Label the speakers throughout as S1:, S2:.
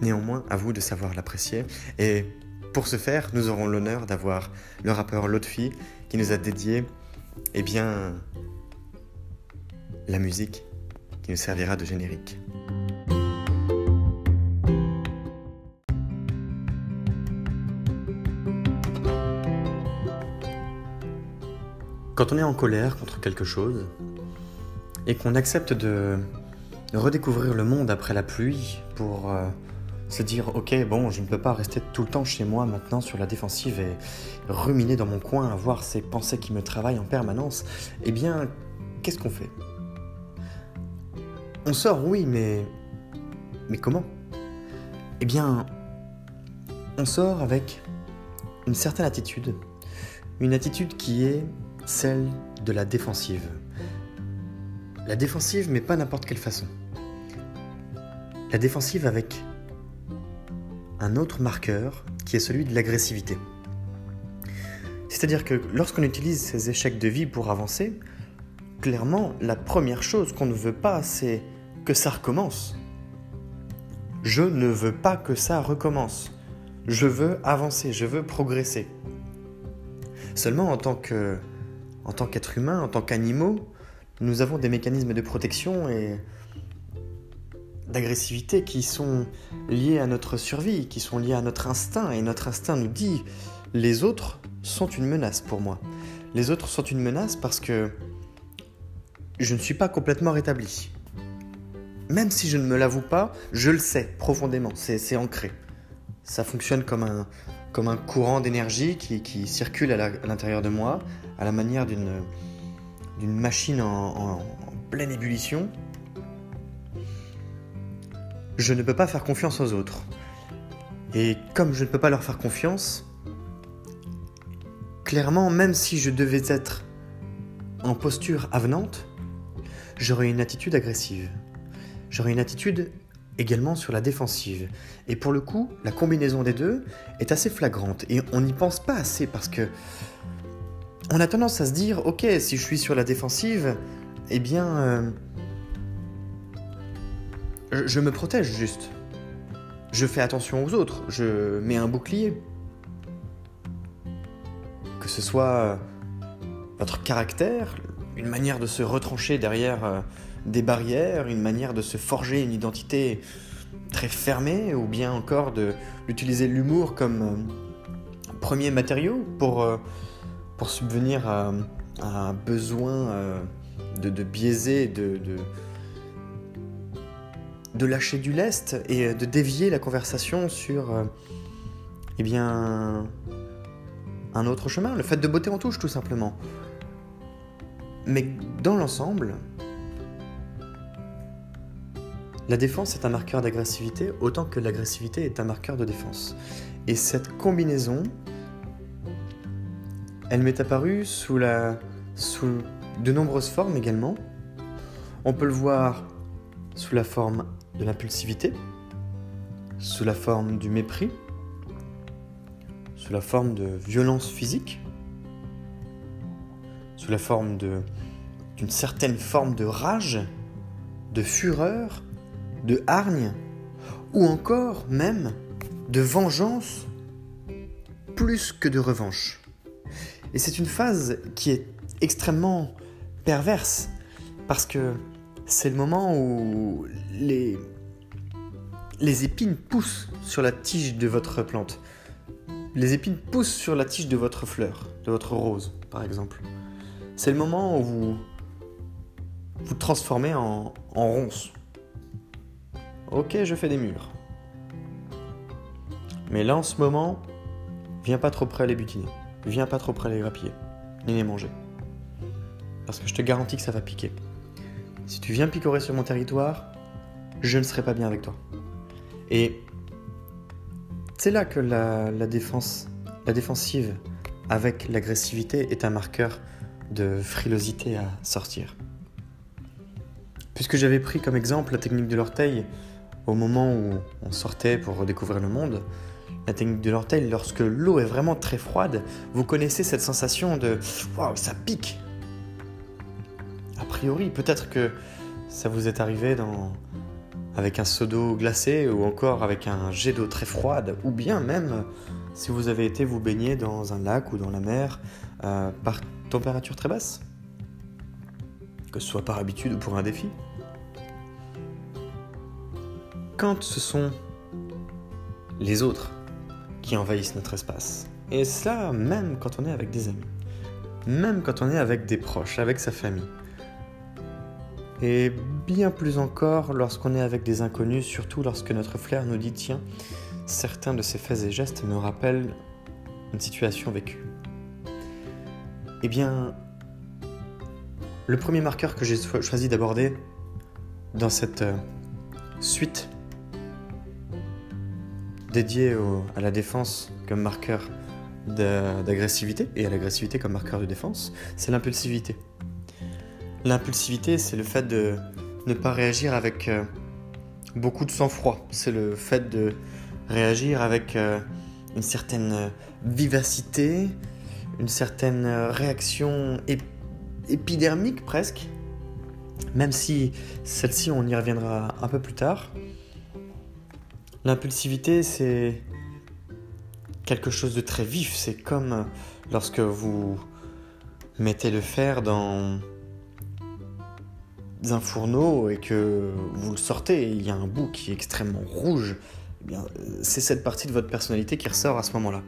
S1: Néanmoins, à vous de savoir l'apprécier. Et pour ce faire, nous aurons l'honneur d'avoir le rappeur Lotfi qui nous a dédié eh bien, la musique qui nous servira de générique. Quand on est en colère contre quelque chose et qu'on accepte de redécouvrir le monde après la pluie pour euh, se dire ok bon je ne peux pas rester tout le temps chez moi maintenant sur la défensive et ruminer dans mon coin, avoir ces pensées qui me travaillent en permanence, eh bien qu'est-ce qu'on fait? On sort oui mais mais comment? Eh bien on sort avec une certaine attitude, une attitude qui est celle de la défensive. La défensive mais pas n'importe quelle façon. La défensive avec un autre marqueur qui est celui de l'agressivité. C'est-à-dire que lorsqu'on utilise ces échecs de vie pour avancer, clairement, la première chose qu'on ne veut pas, c'est que ça recommence. Je ne veux pas que ça recommence. Je veux avancer, je veux progresser. Seulement en tant que en tant qu'être humain, en tant qu'animaux, nous avons des mécanismes de protection et d'agressivité qui sont liés à notre survie, qui sont liés à notre instinct. Et notre instinct nous dit, les autres sont une menace pour moi. Les autres sont une menace parce que je ne suis pas complètement rétabli. Même si je ne me l'avoue pas, je le sais profondément, c'est ancré. Ça fonctionne comme un courant d'énergie qui, circule à l'intérieur de moi, à la manière d'une machine en pleine ébullition je ne peux pas faire confiance aux autres. Et comme je ne peux pas leur faire confiance, clairement, même si je devais être en posture avenante, j'aurais une attitude agressive. J'aurais une attitude également sur la défensive. Et pour le coup, la combinaison des deux est assez flagrante. Et on n'y pense pas assez parce que on a tendance à se dire, ok, si je suis sur la défensive, eh bien, euh, je, me protège juste. Je fais attention aux autres. Je mets un bouclier. Que ce soit euh, votre caractère, une manière de se retrancher derrière euh, des barrières, une manière de se forger une identité très fermée, ou bien encore d'utiliser l'humour comme euh, premier matériau pour, subvenir à, un besoin de, biaiser, de lâcher du lest et de dévier la conversation sur euh, eh bien un autre chemin, le fait de botter en touche tout simplement. Mais dans l'ensemble, la défense est un marqueur d'agressivité autant que l'agressivité est un marqueur de défense. Et cette combinaison, elle m'est apparue sous, la, sous de nombreuses formes également. On peut le voir sous la forme de l'impulsivité, sous la forme du mépris, sous la forme de violence physique, sous la forme d'une certaine forme de rage, de fureur, de hargne, ou encore même de vengeance plus que de revanche. Et c'est une phase qui est extrêmement perverse parce que c'est le moment où les, les épines poussent sur la tige de votre plante. Les épines poussent sur la tige de votre fleur, de votre rose, par exemple. C'est le moment où vous vous transformez en, en ronce. Ok, je fais des murs. Mais là, en ce moment, viens pas trop près à les butiner. Viens pas trop près à les grappiller. Ni les manger. Parce que je te garantis que ça va piquer. Si tu viens picorer sur mon territoire, je ne serai pas bien avec toi. Et c'est là que la, défense, défensive avec l'agressivité est un marqueur de frilosité à sortir. Puisque j'avais pris comme exemple la technique de l'orteil au moment où on sortait pour redécouvrir le monde, la technique de l'orteil, lorsque l'eau est vraiment très froide, vous connaissez cette sensation de waouh, ça pique. A priori, peut-être que ça vous est arrivé avec un seau d'eau glacé ou encore avec un jet d'eau très froide, ou bien même si vous avez été vous baigner dans un lac ou dans la mer euh, par température très basse, que ce soit par habitude ou pour un défi. Quand ce sont les autres qui envahissent notre espace, et ça même quand on est avec des amis, même quand on est avec des proches, avec sa famille, et bien plus encore lorsqu'on est avec des inconnus, surtout lorsque notre flair nous dit tiens, certains de ces faits et gestes me rappellent une situation vécue. Eh bien, le premier marqueur que j'ai choisi d'aborder dans cette euh, suite dédiée à la défense comme marqueur d'agressivité et à l'agressivité comme marqueur de défense, c'est l'impulsivité. L'impulsivité, c'est le fait de ne pas réagir avec euh, beaucoup de sang-froid. C'est le fait de réagir avec euh, une certaine euh, vivacité, une certaine réaction épidermique presque. Même si celle-ci, on y reviendra un peu plus tard. L'impulsivité, c'est quelque chose de très vif. C'est comme lorsque vous mettez le fer dans un fourneau et que vous le sortez et il y a un bout qui est extrêmement rouge, eh bien, c'est cette partie de votre personnalité qui ressort à ce moment-là.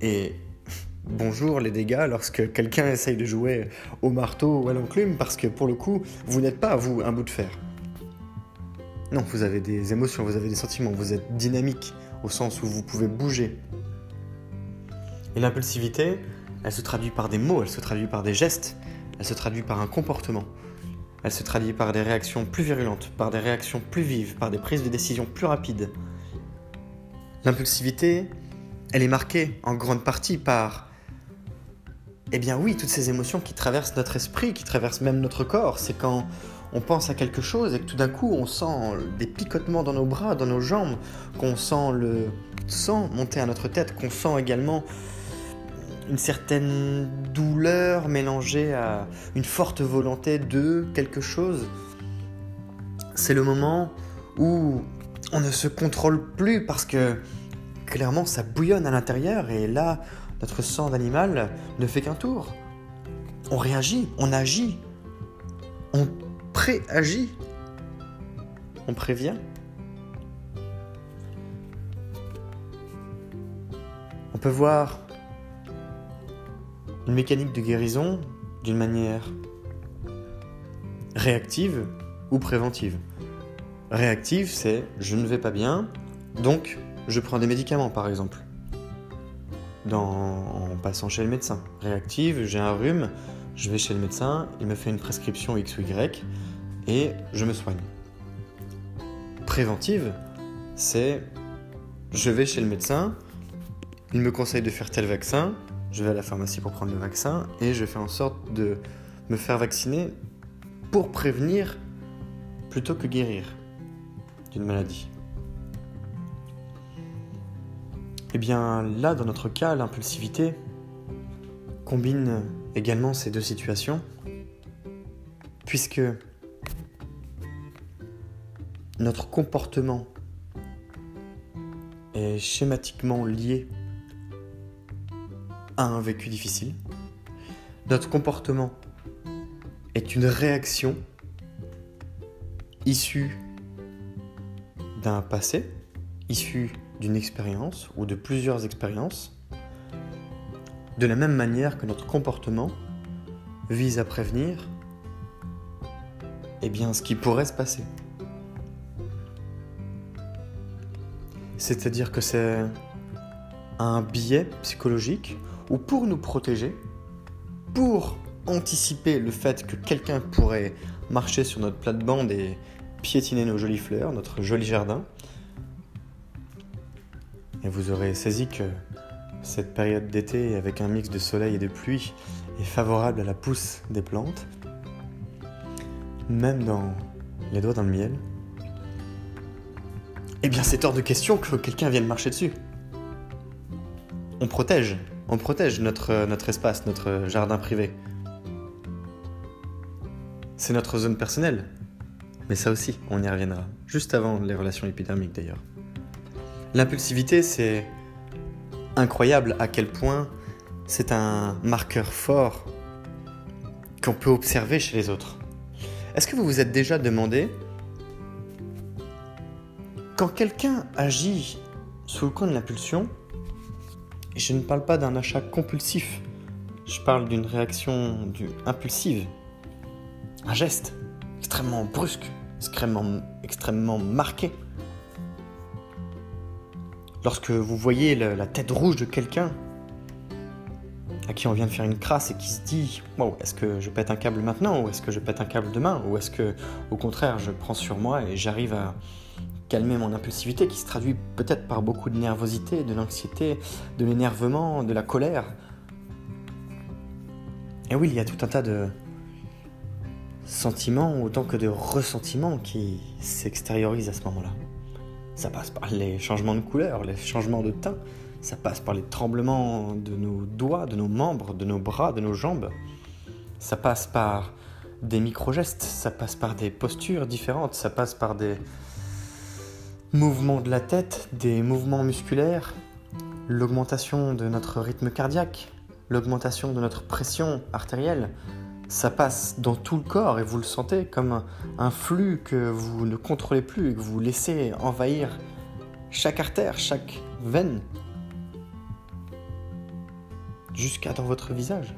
S1: Et bonjour les dégâts lorsque quelqu'un essaye de jouer au marteau ou à l'enclume parce que pour le coup, vous n'êtes pas, vous, un bout de fer. Non, vous avez des émotions, vous avez des sentiments, vous êtes dynamique au sens où vous pouvez bouger. Et l'impulsivité, elle se traduit par des mots, elle se traduit par des gestes, elle se traduit par un comportement. Elle se traduit par des réactions plus virulentes, par des réactions plus vives, par des prises de décision plus rapides. L'impulsivité, elle est marquée en grande partie par, eh bien oui, toutes ces émotions qui traversent notre esprit, qui traversent même notre corps. C'est quand on pense à quelque chose et que tout d'un coup on sent des picotements dans nos bras, dans nos jambes, qu'on sent le sang monter à notre tête, qu'on sent également une certaine douleur mélangée à une forte volonté de quelque chose. C'est le moment où on ne se contrôle plus parce que clairement ça bouillonne à l'intérieur et là notre sang d'animal ne fait qu'un tour. On réagit, on agit, on préagit, on prévient. On peut voir une mécanique de guérison d'une manière réactive ou préventive. Réactive, c'est je ne vais pas bien, donc je prends des médicaments par exemple. en passant chez le médecin. Réactive, j'ai un rhume, je vais chez le médecin, il me fait une prescription X et je me soigne. Préventive, c'est je vais chez le médecin, il me conseille de faire tel vaccin, je vais à la pharmacie pour prendre le vaccin et je fais en sorte de me faire vacciner pour prévenir plutôt que guérir d'une maladie. Eh bien là, dans notre cas, l'impulsivité combine également ces deux situations, puisque notre comportement est schématiquement lié a un vécu difficile. Notre comportement est une réaction issue d'un passé, issue d'une expérience ou de plusieurs expériences, de la même manière que notre comportement vise à prévenir eh bien, ce qui pourrait se passer. C'est-à-dire que c'est un biais psychologique où pour nous protéger, pour anticiper le fait que quelqu'un pourrait marcher sur notre plate-bande et piétiner nos jolies fleurs, notre joli jardin, et vous aurez saisi que cette période d'été, avec un mix de soleil et de pluie, est favorable à la pousse des plantes, même dans les doigts dans le miel, eh bien c'est hors de question que quelqu'un vienne marcher dessus. On protège, on protège notre, notre espace, notre jardin privé. C'est notre zone personnelle. Mais ça aussi, on y reviendra. Juste avant les relations épidermiques d'ailleurs. L'impulsivité, c'est incroyable à quel point c'est un marqueur fort qu'on peut observer chez les autres. Est-ce que vous vous êtes déjà demandé, quand quelqu'un agit sous le coin de l'impulsion, et je ne parle pas d'un achat compulsif, je parle d'une réaction impulsive, un geste extrêmement brusque, extrêmement, extrêmement marqué. Lorsque vous voyez la tête rouge de quelqu'un à qui on vient de faire une crasse et qui se dit wow, est-ce que je pète un câble maintenant ou est-ce que je pète un câble demain ou est-ce que au contraire je prends sur moi et j'arrive à calmer mon impulsivité qui se traduit peut-être par beaucoup de nervosité, de l'anxiété, de l'énervement, de la colère. Et oui, il y a tout un tas de sentiments autant que de ressentiments qui s'extériorisent à ce moment-là. Ça passe par les changements de couleur, les changements de teint, ça passe par les tremblements de nos doigts, de nos membres, de nos bras, de nos jambes. Ça passe par des micro-gestes, ça passe par des postures différentes, ça passe par des mouvements de la tête, des mouvements musculaires, l'augmentation de notre rythme cardiaque, l'augmentation de notre pression artérielle. Ça passe dans tout le corps et vous le sentez comme un, flux que vous ne contrôlez plus et que vous laissez envahir chaque artère, chaque veine, jusqu'à dans votre visage.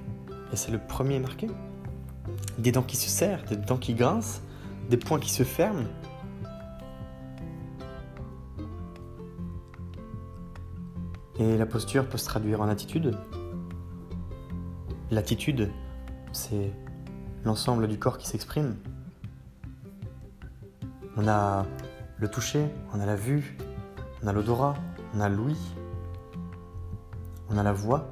S1: Et c'est le premier marqué. Des dents qui se serrent, des dents qui grincent, des poings qui se ferment. Et la posture peut se traduire en attitude. L'attitude, c'est l'ensemble du corps qui s'exprime. On a le toucher, on a la vue, on a l'odorat, on a l'ouïe, on a la voix,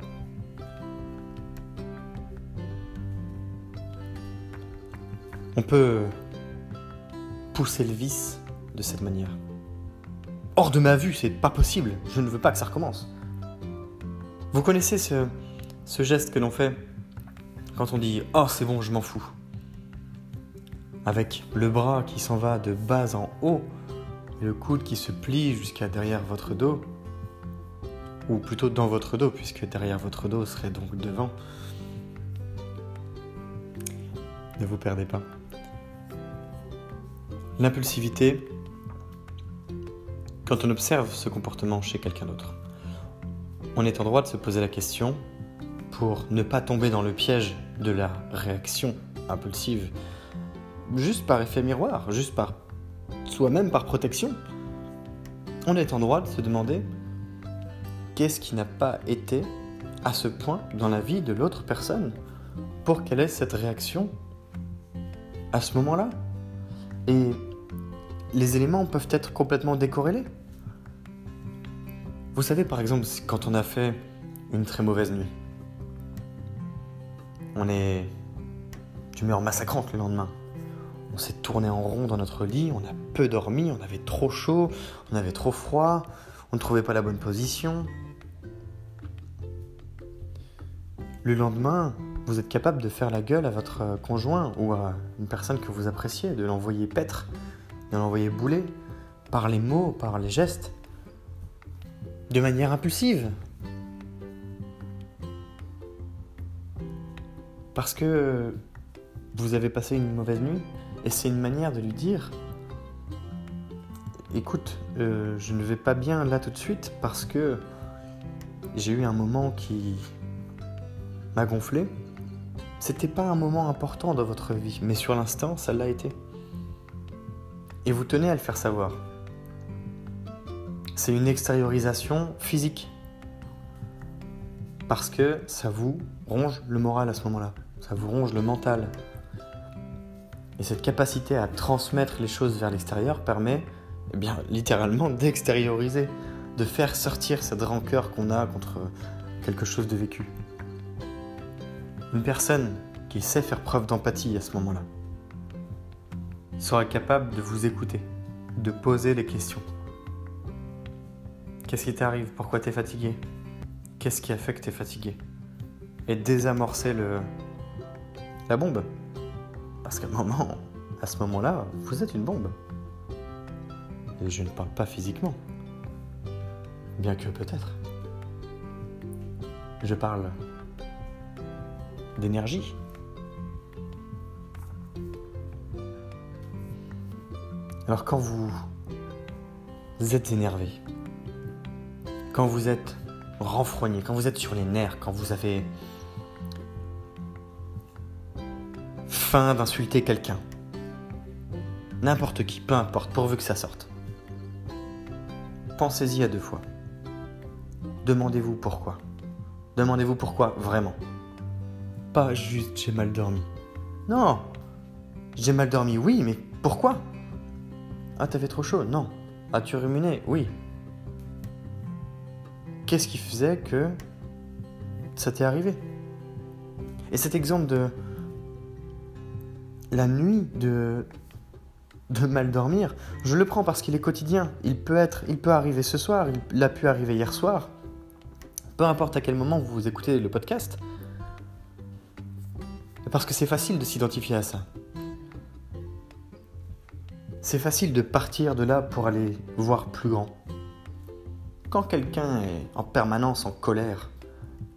S1: On peut pousser le vice de cette manière. Hors de ma vue, c'est pas possible. Je ne veux pas que ça recommence. Vous connaissez ce, geste que l'on fait quand on dit Oh, c'est bon, je m'en fous. Avec le bras qui s'en va de bas en haut et le coude qui se plie jusqu'à derrière votre dos. Ou plutôt dans votre dos, puisque derrière votre dos serait donc devant. Ne vous perdez pas. L'impulsivité, quand on observe ce comportement chez quelqu'un d'autre, on est en droit de se poser la question pour ne pas tomber dans le piège de la réaction impulsive, juste par effet miroir, juste par soi-même par protection. On est en droit de se demander qu'est-ce qui n'a pas été à ce point dans la vie de l'autre personne pour qu'elle ait cette réaction à ce moment-là et les éléments peuvent être complètement décorrélés. Vous savez par exemple quand on a fait une très mauvaise nuit, on est d'humeur massacrante le lendemain. On s'est tourné en rond dans notre lit, on a peu dormi, on avait trop chaud, on avait trop froid, on ne trouvait pas la bonne position. Le lendemain, vous êtes capable de faire la gueule à votre conjoint ou à une personne que vous appréciez, de l'envoyer paître, de l'envoyer bouler, par les mots, par les gestes, de manière impulsive. parce que vous avez passé une mauvaise nuit et c'est une manière de lui dire écoute, euh, je ne vais pas bien là tout de suite parce que j'ai eu un moment qui m'a gonflé. C'était pas un moment important dans votre vie, mais sur l'instant, ça l'a été. Et vous tenez à le faire savoir. C'est une extériorisation physique. Parce que ça vous ronge le moral à ce moment-là. Ça vous ronge le mental. Et cette capacité à transmettre les choses vers l'extérieur permet, eh bien, littéralement d'extérioriser, de faire sortir cette rancœur qu'on a contre quelque chose de vécu. Une personne qui sait faire preuve d'empathie à ce moment-là sera capable de vous écouter, de poser les questions. Qu'est-ce qui t'arrive? Pourquoi tu es fatigué? Qu'est-ce qui a fait que tu es fatigué? Et désamorcer le... la bombe. Parce qu'à moment, à ce moment-là, vous êtes une bombe. Et je ne parle pas physiquement. Bien que peut-être. Je parle d'énergie. Alors quand vous, êtes énervé, quand vous êtes renfrogné, quand vous êtes sur les nerfs, quand vous avez faim d'insulter quelqu'un, n'importe qui, peu importe, pourvu que ça sorte, pensez-y à deux fois. Demandez-vous pourquoi. Demandez-vous pourquoi vraiment. Pas juste j'ai mal dormi. Non. J'ai mal dormi, oui, mais pourquoi? Ah, t'avais trop chaud? Non. As-tu ruminé? Oui. Qu'est-ce qui faisait que ça t'est arrivé Et cet exemple de la nuit de de mal dormir, je le prends parce qu'il est quotidien. Il peut il peut arriver ce soir, il a pu arriver hier soir. Peu importe à quel moment vous écoutez le podcast, parce que c'est facile de s'identifier à ça. C'est facile de partir de là pour aller voir plus grand. Quand quelqu'un est en permanence en colère,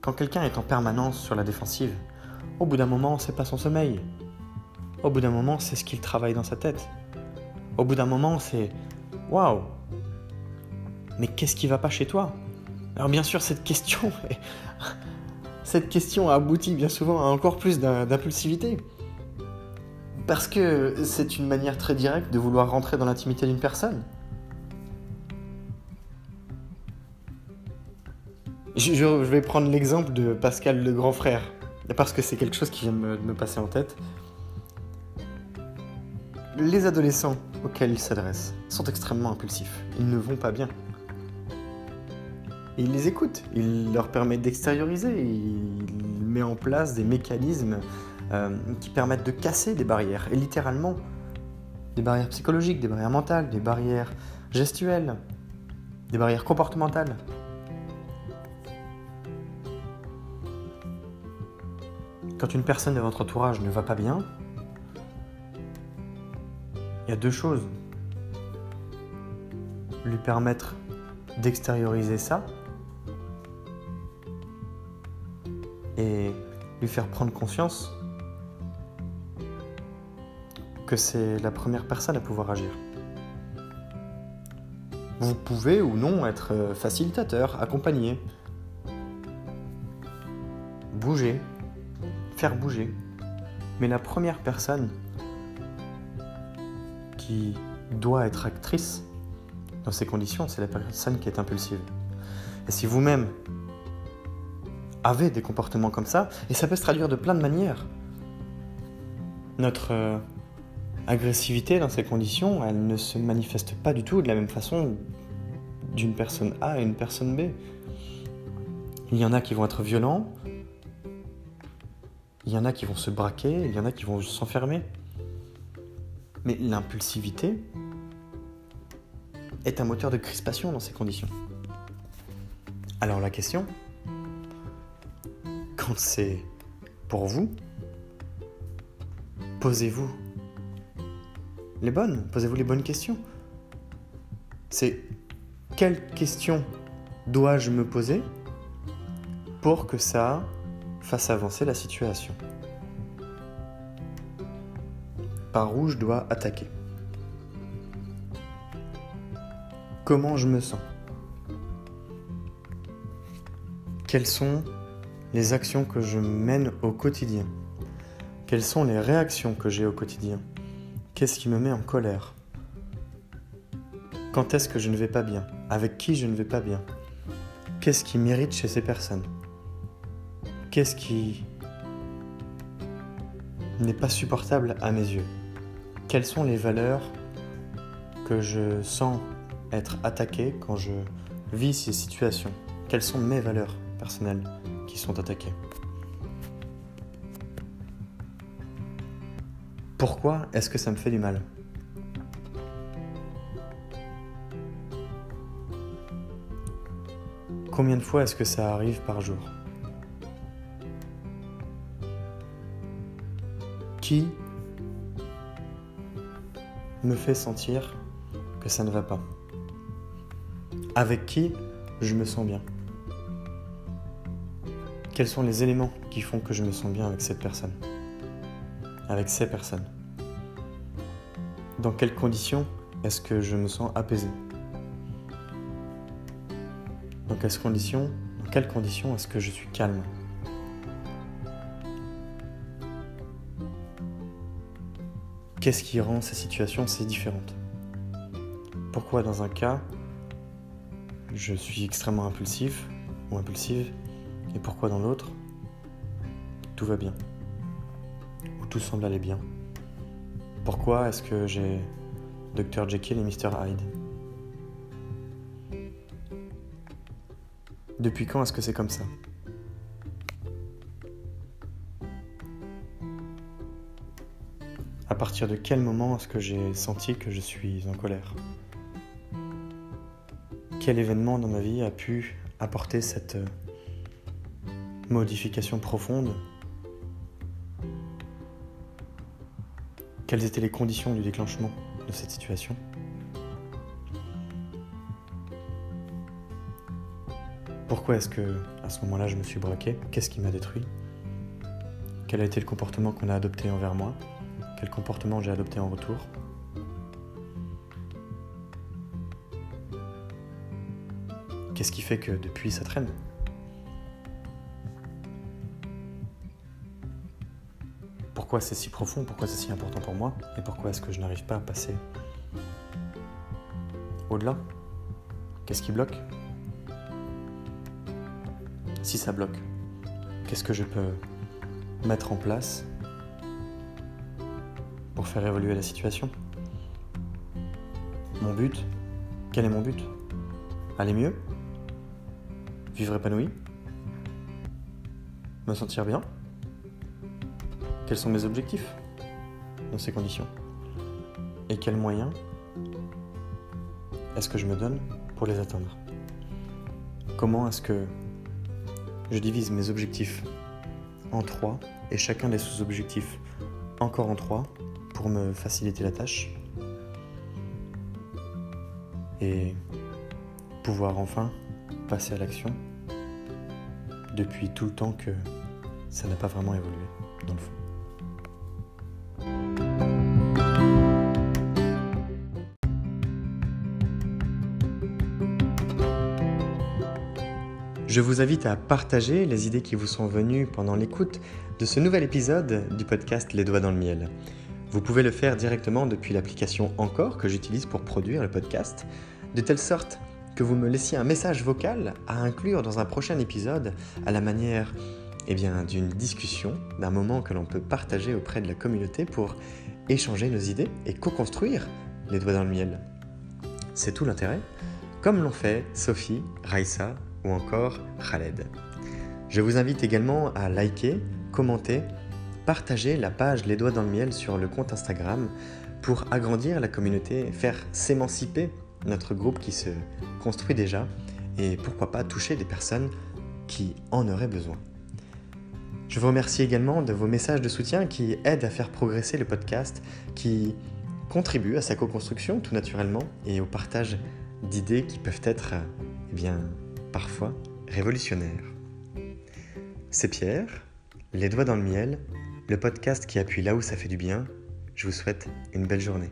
S1: quand quelqu'un est en permanence sur la défensive, au bout d'un moment, c'est pas son sommeil. Au bout d'un moment, c'est ce qu'il travaille dans sa tête. Au bout d'un moment, c'est waouh. Mais qu'est-ce qui va pas chez toi? Alors bien sûr, cette question cette question aboutit bien souvent à encore plus d'impulsivité. Parce que c'est une manière très directe de vouloir rentrer dans l'intimité d'une personne. Je, vais prendre l'exemple de Pascal le grand frère, parce que c'est quelque chose qui vient de me, passer en tête. Les adolescents auxquels il s'adresse sont extrêmement impulsifs. Ils ne vont pas bien il les écoute, il leur permet d'extérioriser, il met en place des mécanismes euh, qui permettent de casser des barrières, et littéralement, des barrières psychologiques, des barrières mentales, des barrières gestuelles, des barrières comportementales. Quand une personne de votre entourage ne va pas bien, il y a deux choses. Lui permettre d'extérioriser ça et lui faire prendre conscience que c'est la première personne à pouvoir agir. Vous pouvez ou non être facilitateur, accompagner, bouger, faire bouger. Mais la première personne qui doit être actrice dans ces conditions, c'est la personne qui est impulsive. Et si vous-même avez des comportements comme ça, et ça peut se traduire de plein de manières. Notre euh, agressivité dans ces conditions, elle ne se manifeste pas du tout de la même façon d'une personne A à une personne B. Il y en a qui vont être violents, il y en a qui vont se braquer, il y en a qui vont s'enfermer. Mais l'impulsivité est un moteur de crispation dans ces conditions. Alors la question, c'est pour vous, posez-vous les bonnes, posez-vous les bonnes questions. C'est quelles questions dois-je me poser pour que ça fasse avancer la situation. Par où je dois attaquer. Comment je me sens? Quelles sont les actions que je mène au quotidien? Quelles sont les réactions que j'ai au quotidien? Qu'est-ce qui me met en colère? Quand est-ce que je ne vais pas bien? Avec qui je ne vais pas bien? Qu'est-ce qui m'irrite chez ces personnes? Qu'est-ce qui n'est pas supportable à mes yeux. Quelles sont les valeurs que je sens être attaquées quand je vis ces situations? Quelles sont mes valeurs personnelles qui sont attaquées? Pourquoi est-ce que ça me fait du mal? Combien de fois est-ce que ça arrive par jour? Qui me fait sentir que ça ne va pas. Avec qui je me sens bien. Quels sont les éléments qui font que je me sens bien avec cette personne? Avec ces personnes. Dans quelles conditions est-ce que je me sens apaisé? Dans quelles conditions, dans quelles conditions est-ce que je suis calme? Qu'est-ce qui rend ces situations si différentes? Pourquoi dans un cas, je suis extrêmement impulsif ou impulsive, et pourquoi dans l'autre, tout va bien? Ou tout semble aller bien? Pourquoi est-ce que j'ai Dr Jekyll et Mr Hyde? Depuis quand est-ce que c'est comme ça? À partir de quel moment est-ce que j'ai senti que je suis en colère? Quel événement dans ma vie a pu apporter cette euh, modification profonde? Quelles étaient les conditions du déclenchement de cette situation? Pourquoi est-ce que à ce moment-là je me suis braqué? Qu'est-ce qui m'a détruit? Quel a été le comportement qu'on a adopté envers moi? Quel comportement j'ai adopté en retour. Qu'est-ce qui fait que depuis ça traîne? Pourquoi c'est si profond? Pourquoi c'est si important pour moi? Et pourquoi est-ce que je n'arrive pas à passer au-delà? Qu'est-ce qui bloque? Si ça bloque, qu'est-ce que je peux mettre en place? Faire évoluer la situation. Mon but Quel est mon but? Aller mieux? Vivre épanoui? Me sentir bien? Quels sont mes objectifs? Dans ces conditions. Et quels moyens est-ce que je me donne pour les atteindre? Comment est-ce que je divise mes objectifs en trois et chacun des sous-objectifs encore en trois pour me faciliter la tâche et pouvoir enfin passer à l'action depuis tout le temps que ça n'a pas vraiment évolué dans le fond. Je vous invite à partager les idées qui vous sont venues pendant l'écoute de ce nouvel épisode du podcast Les Doigts dans le Miel. Vous pouvez le faire directement depuis l'application Encore que j'utilise pour produire le podcast, de telle sorte que vous me laissiez un message vocal à inclure dans un prochain épisode à la manière eh d'une discussion, d'un moment que l'on peut partager auprès de la communauté pour échanger nos idées et co-construire les doigts dans le miel. C'est tout l'intérêt, comme l'ont fait Sophie, Raissa ou encore Khaled. Je vous invite également à liker, commenter partagez la page Les Doigts dans le Miel sur le compte Instagram pour agrandir la communauté, faire s'émanciper notre groupe qui se construit déjà et pourquoi pas toucher des personnes qui en auraient besoin. Je vous remercie également de vos messages de soutien qui aident à faire progresser le podcast, qui contribuent à sa co-construction tout naturellement et au partage d'idées qui peuvent être, eh bien, parfois révolutionnaires. C'est Pierre, les doigts dans le miel, le podcast qui appuie là où ça fait du bien, Je vous souhaite une belle journée.